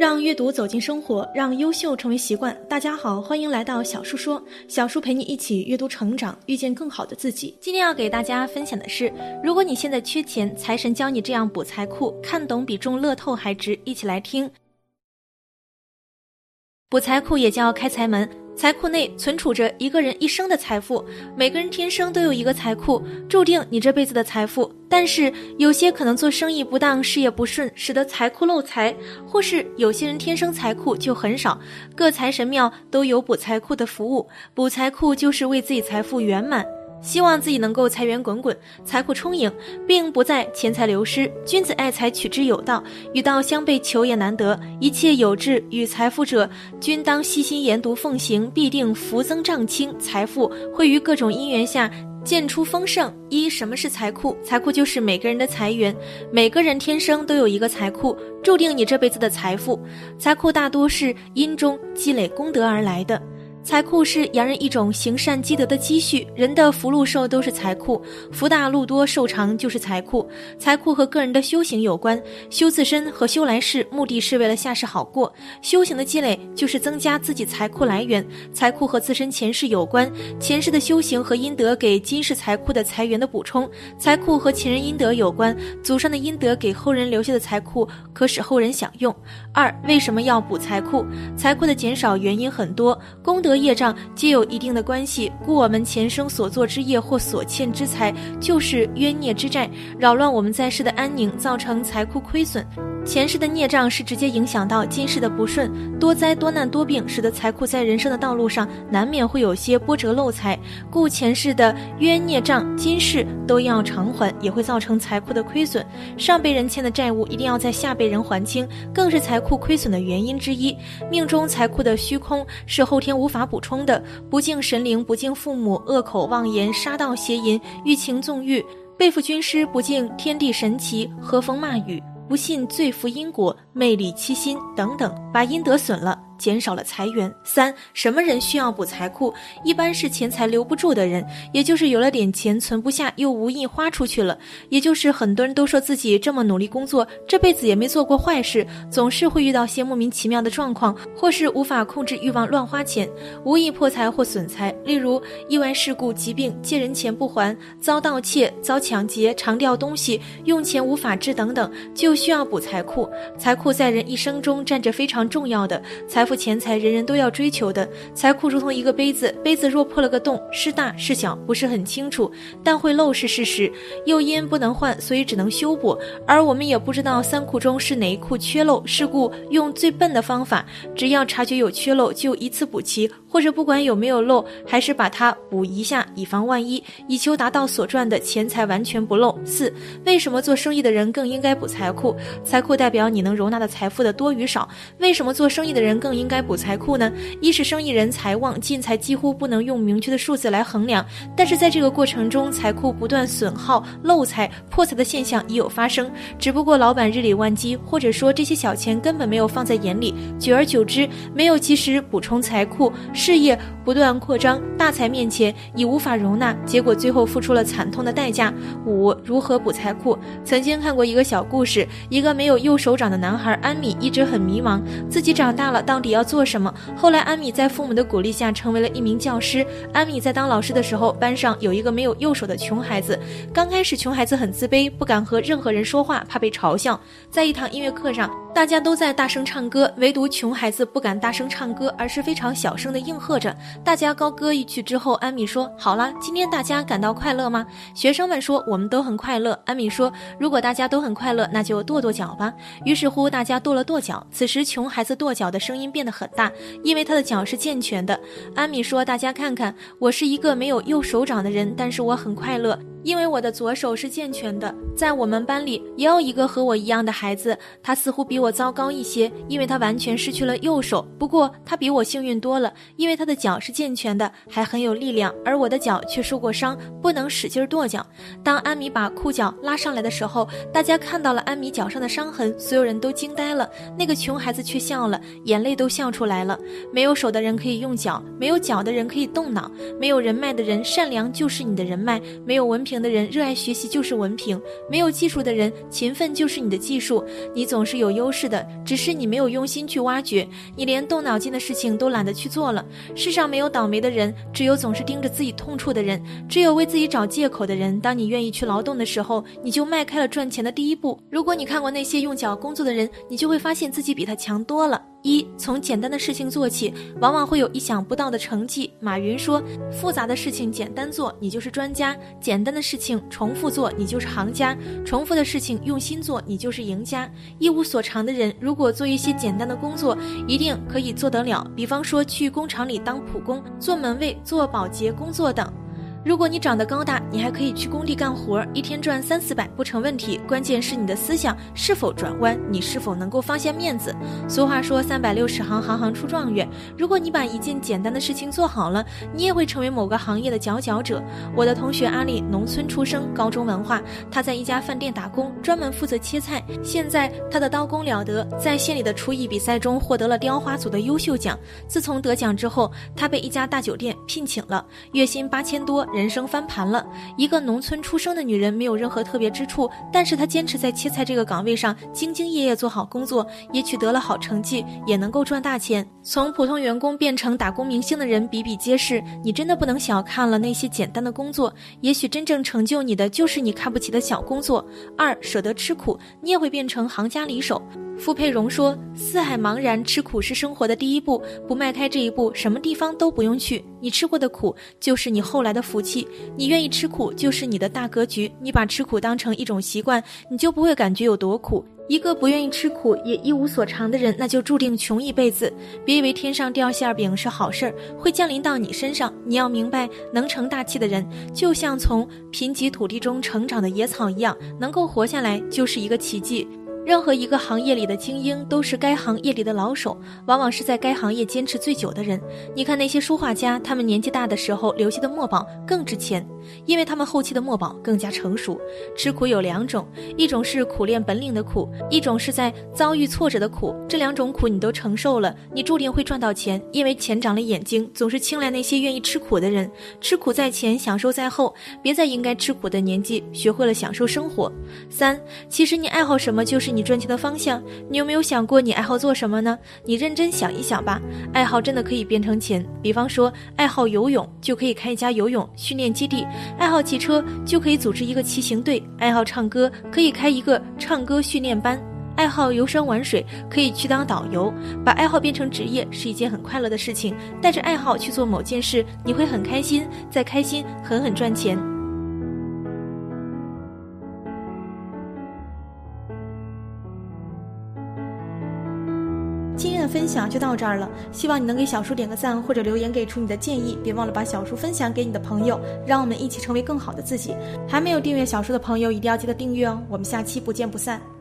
让阅读走进生活，让优秀成为习惯。大家好，欢迎来到小树说，小树陪你一起阅读成长，遇见更好的自己。今天要给大家分享的是，如果你现在缺钱，财神教你这样补财库，看懂比中乐透还值。一起来听。补财库也叫开财门。财库内存储着一个人一生的财富，每个人天生都有一个财库，注定你这辈子的财富。但是有些可能做生意不当，事业不顺，使得财库漏财，或是有些人天生财库就很少。各财神庙都有补财库的服务，补财库就是为自己财富圆满。希望自己能够财源滚滚，财库充盈，并不再钱财流失。君子爱财，取之有道，与道相悖，求也难得。一切有志与财富者，均当悉心研读奉行，必定福增丈清，财富会于各种因缘下渐出丰盛。一，什么是财库？财库就是每个人的财源，每个人天生都有一个财库，注定你这辈子的财富。财库大多是因中积累功德而来的。财库是洋人一种行善积德的积蓄，人的福禄寿都是财库，福大禄多寿长就是财库。财库和个人的修行有关，修自身和修来世，目的是为了下世好过。修行的积累就是增加自己财库来源。财库和自身前世有关，前世的修行和阴德给今世财库的财源的补充。财库和前人阴德有关，祖上的阴德给后人留下的财库可使后人享用。二，为什么要补财库？财库的减少原因很多，功德。和业障皆有一定的关系，故我们前生所做之业或所欠之财，就是冤孽之债，扰乱我们在世的安宁，造成财库亏损。前世的孽障是直接影响到今世的不顺，多灾多难多病，使得财库在人生的道路上难免会有些波折漏财，故前世的冤孽障今世都要偿还，也会造成财库的亏损。上辈人欠的债务一定要在下辈人还清，更是财库亏损的原因之一。命中财库的虚空是后天无法补充的，不敬神灵，不敬父母，恶口妄言，杀盗邪淫，欲情纵欲，背负军师，不敬天地神奇，和风骂雨。不信罪福因果，魅力欺心等等，把阴德损了。减少了裁员。三，什么人需要补财库？一般是钱财留不住的人，也就是有了点钱存不下，又无意花出去了。也就是很多人都说自己这么努力工作，这辈子也没做过坏事，总是会遇到些莫名其妙的状况，或是无法控制欲望乱花钱，无意破财或损财。例如意外事故、疾病、借人钱不还、遭盗窃、遭抢劫、常掉东西、用钱无法治等等，就需要补财库。财库在人一生中占着非常重要的财。富钱财，人人都要追求的财库，如同一个杯子，杯子若破了个洞，是大是小不是很清楚，但会漏是事实。又因不能换，所以只能修补。而我们也不知道三库中是哪一库缺漏，是故用最笨的方法，只要察觉有缺漏，就一次补齐，或者不管有没有漏，还是把它补一下，以防万一，以求达到所赚的钱财完全不漏。四，为什么做生意的人更应该补财库？财库代表你能容纳的财富的多与少。为什么做生意的人更？应该补财库呢？一是生意人财旺，进财几乎不能用明确的数字来衡量。但是在这个过程中，财库不断损耗、漏财、破财的现象已有发生。只不过老板日理万机，或者说这些小钱根本没有放在眼里，久而久之没有及时补充财库，事业不断扩张，大财面前已无法容纳，结果最后付出了惨痛的代价。五、如何补财库？曾经看过一个小故事，一个没有右手掌的男孩安米一直很迷茫，自己长大了到底。要做什么？后来安米在父母的鼓励下成为了一名教师。安米在当老师的时候，班上有一个没有右手的穷孩子。刚开始，穷孩子很自卑，不敢和任何人说话，怕被嘲笑。在一堂音乐课上。大家都在大声唱歌，唯独穷孩子不敢大声唱歌，而是非常小声的应和着。大家高歌一曲之后，安米说：“好啦，今天大家感到快乐吗？”学生们说：“我们都很快乐。”安米说：“如果大家都很快乐，那就跺跺脚吧。”于是乎，大家跺了跺脚。此时，穷孩子跺脚的声音变得很大，因为他的脚是健全的。安米说：“大家看看，我是一个没有右手掌的人，但是我很快乐。”因为我的左手是健全的，在我们班里也有一个和我一样的孩子，他似乎比我糟糕一些，因为他完全失去了右手。不过他比我幸运多了，因为他的脚是健全的，还很有力量，而我的脚却受过伤，不能使劲跺脚。当安米把裤脚拉上来的时候，大家看到了安米脚上的伤痕，所有人都惊呆了。那个穷孩子却笑了，眼泪都笑出来了。没有手的人可以用脚，没有脚的人可以动脑，没有人脉的人善良就是你的人脉，没有文凭。凭的人热爱学习就是文凭，没有技术的人勤奋就是你的技术。你总是有优势的，只是你没有用心去挖掘，你连动脑筋的事情都懒得去做了。世上没有倒霉的人，只有总是盯着自己痛处的人，只有为自己找借口的人。当你愿意去劳动的时候，你就迈开了赚钱的第一步。如果你看过那些用脚工作的人，你就会发现自己比他强多了。一从简单的事情做起，往往会有意想不到的成绩。马云说：“复杂的事情简单做，你就是专家；简单的事情重复做，你就是行家；重复的事情用心做，你就是赢家。一无所长的人，如果做一些简单的工作，一定可以做得了。比方说，去工厂里当普工、做门卫、做保洁工作等。”如果你长得高大，你还可以去工地干活，一天赚三四百不成问题。关键是你的思想是否转弯，你是否能够放下面子。俗话说三百六十行，行行出状元。如果你把一件简单的事情做好了，你也会成为某个行业的佼佼者。我的同学阿丽，农村出生，高中文化，他在一家饭店打工，专门负责切菜。现在他的刀工了得，在县里的厨艺比赛中获得了雕花组的优秀奖。自从得奖之后，他被一家大酒店聘请了，月薪八千多。人生翻盘了，一个农村出生的女人没有任何特别之处，但是她坚持在切菜这个岗位上兢兢业业做好工作，也取得了好成绩，也能够赚大钱。从普通员工变成打工明星的人比比皆是，你真的不能小看了那些简单的工作，也许真正成就你的就是你看不起的小工作。二舍得吃苦，你也会变成行家里手。傅佩荣说：“四海茫然，吃苦是生活的第一步。不迈开这一步，什么地方都不用去。你吃过的苦，就是你后来的福气。你愿意吃苦，就是你的大格局。你把吃苦当成一种习惯，你就不会感觉有多苦。一个不愿意吃苦也一无所长的人，那就注定穷一辈子。别以为天上掉馅饼是好事儿，会降临到你身上。你要明白，能成大器的人，就像从贫瘠土地中成长的野草一样，能够活下来就是一个奇迹。”任何一个行业里的精英都是该行业里的老手，往往是在该行业坚持最久的人。你看那些书画家，他们年纪大的时候留下的墨宝更值钱，因为他们后期的墨宝更加成熟。吃苦有两种，一种是苦练本领的苦，一种是在遭遇挫折的苦。这两种苦你都承受了，你注定会赚到钱，因为钱长了眼睛，总是青睐那些愿意吃苦的人。吃苦在前，享受在后，别在应该吃苦的年纪学会了享受生活。三，其实你爱好什么就是。你赚钱的方向，你有没有想过你爱好做什么呢？你认真想一想吧，爱好真的可以变成钱。比方说，爱好游泳就可以开一家游泳训练基地；爱好骑车就可以组织一个骑行队；爱好唱歌可以开一个唱歌训练班；爱好游山玩水可以去当导游。把爱好变成职业是一件很快乐的事情，带着爱好去做某件事，你会很开心，再开心，狠狠赚钱。分享就到这儿了，希望你能给小叔点个赞或者留言给出你的建议，别忘了把小叔分享给你的朋友，让我们一起成为更好的自己。还没有订阅小叔的朋友一定要记得订阅哦，我们下期不见不散。